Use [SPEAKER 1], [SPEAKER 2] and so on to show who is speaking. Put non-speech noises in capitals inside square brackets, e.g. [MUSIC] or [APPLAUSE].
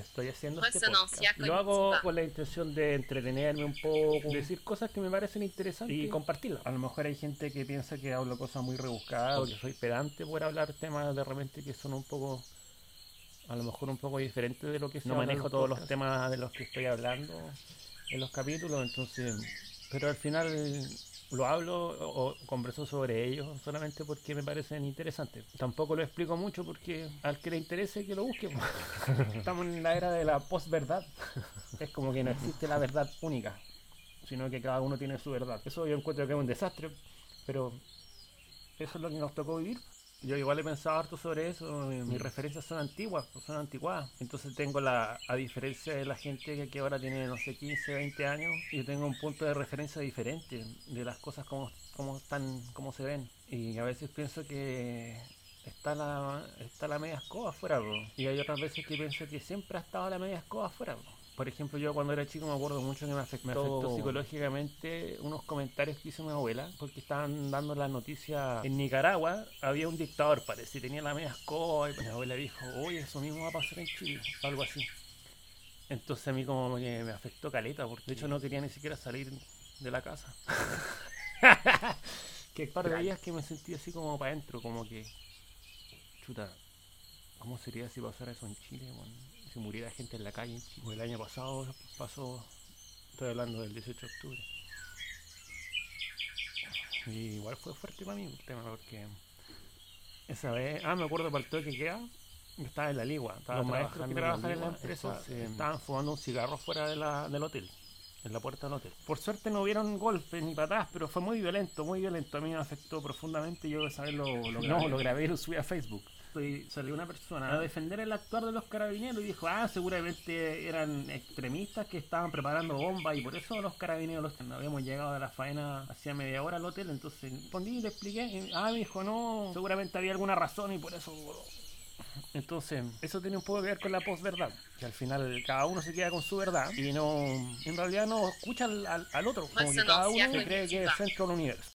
[SPEAKER 1] estoy haciendo este
[SPEAKER 2] non
[SPEAKER 1] podcast.
[SPEAKER 2] si
[SPEAKER 1] Lo hago con la intención de entretenerme un poco, decir cosas que me parecen interesantes y compartirlas. A lo mejor hay gente que piensa que hablo cosas muy rebuscadas o que soy pedante por hablar temas de repente que son un poco a lo mejor un poco diferentes de lo que se
[SPEAKER 3] No manejo
[SPEAKER 1] los
[SPEAKER 3] todos los
[SPEAKER 1] temas de los que estoy hablando en los capítulos, entonces, pero al final lo hablo o converso sobre ellos solamente porque me parecen interesantes. Tampoco lo explico mucho porque al que le interese que lo busque. [LAUGHS] Estamos en la era de la posverdad. Es como que no existe la verdad única, sino que cada uno tiene su verdad. Eso yo encuentro que es un desastre, pero eso es lo que nos tocó vivir. Yo igual he pensado harto sobre eso, mis referencias son antiguas, pues, son anticuadas. Entonces tengo la, a diferencia de la gente que, que ahora tiene, no sé, 15, 20 años, yo tengo un punto de referencia diferente de las cosas como, como están, como se ven. Y a veces pienso que está la, está la media escoba afuera, bro. y hay otras veces que pienso que siempre ha estado la media escoba afuera. bro. Por ejemplo, yo cuando era chico me acuerdo mucho que me afectó, me afectó psicológicamente unos comentarios que hizo mi abuela, porque estaban dando la noticia en Nicaragua, había un dictador, parece, tenía la media escoba, y mi abuela dijo, oye, eso mismo va a pasar en Chile, algo así. Entonces a mí como que me afectó caleta, porque de hecho no quería ni siquiera salir de la casa. [LAUGHS] que par de días que me sentí así como para adentro, como que, chuta, ¿cómo sería si pasara eso en Chile? weón? Si muriera gente en la calle en Chile. El año pasado pasó, estoy hablando del 18 de octubre. Y igual fue fuerte para mí el tema, porque esa vez, ah, me acuerdo para el toque que queda, estaba en la ligua, estaba
[SPEAKER 3] Los maestros que
[SPEAKER 1] trabajando
[SPEAKER 3] trabajan en la empresa,
[SPEAKER 1] entonces, estaban fumando un cigarro fuera de la- del hotel. En la puerta del hotel. Por suerte no hubieron golpes ni patadas, pero fue muy violento, muy violento. A mí me afectó profundamente. Yo esa vez lo, lo grabé. No, lo grabé y lo subí a Facebook. Y salió una persona a defender el actuar de los carabineros y dijo, ah, seguramente eran extremistas que estaban preparando bombas y por eso los carabineros los no habíamos llegado a la faena hacía media hora al hotel, entonces respondí y le expliqué, y, ah, me dijo, no, seguramente había alguna razón y por eso... Entonces, eso tiene un poco que ver con la posverdad, que al final cada uno se queda con su verdad y no, en realidad no escucha al, al- al otro, como
[SPEAKER 2] Pues
[SPEAKER 1] que cada uno se cree que es el centro del universo.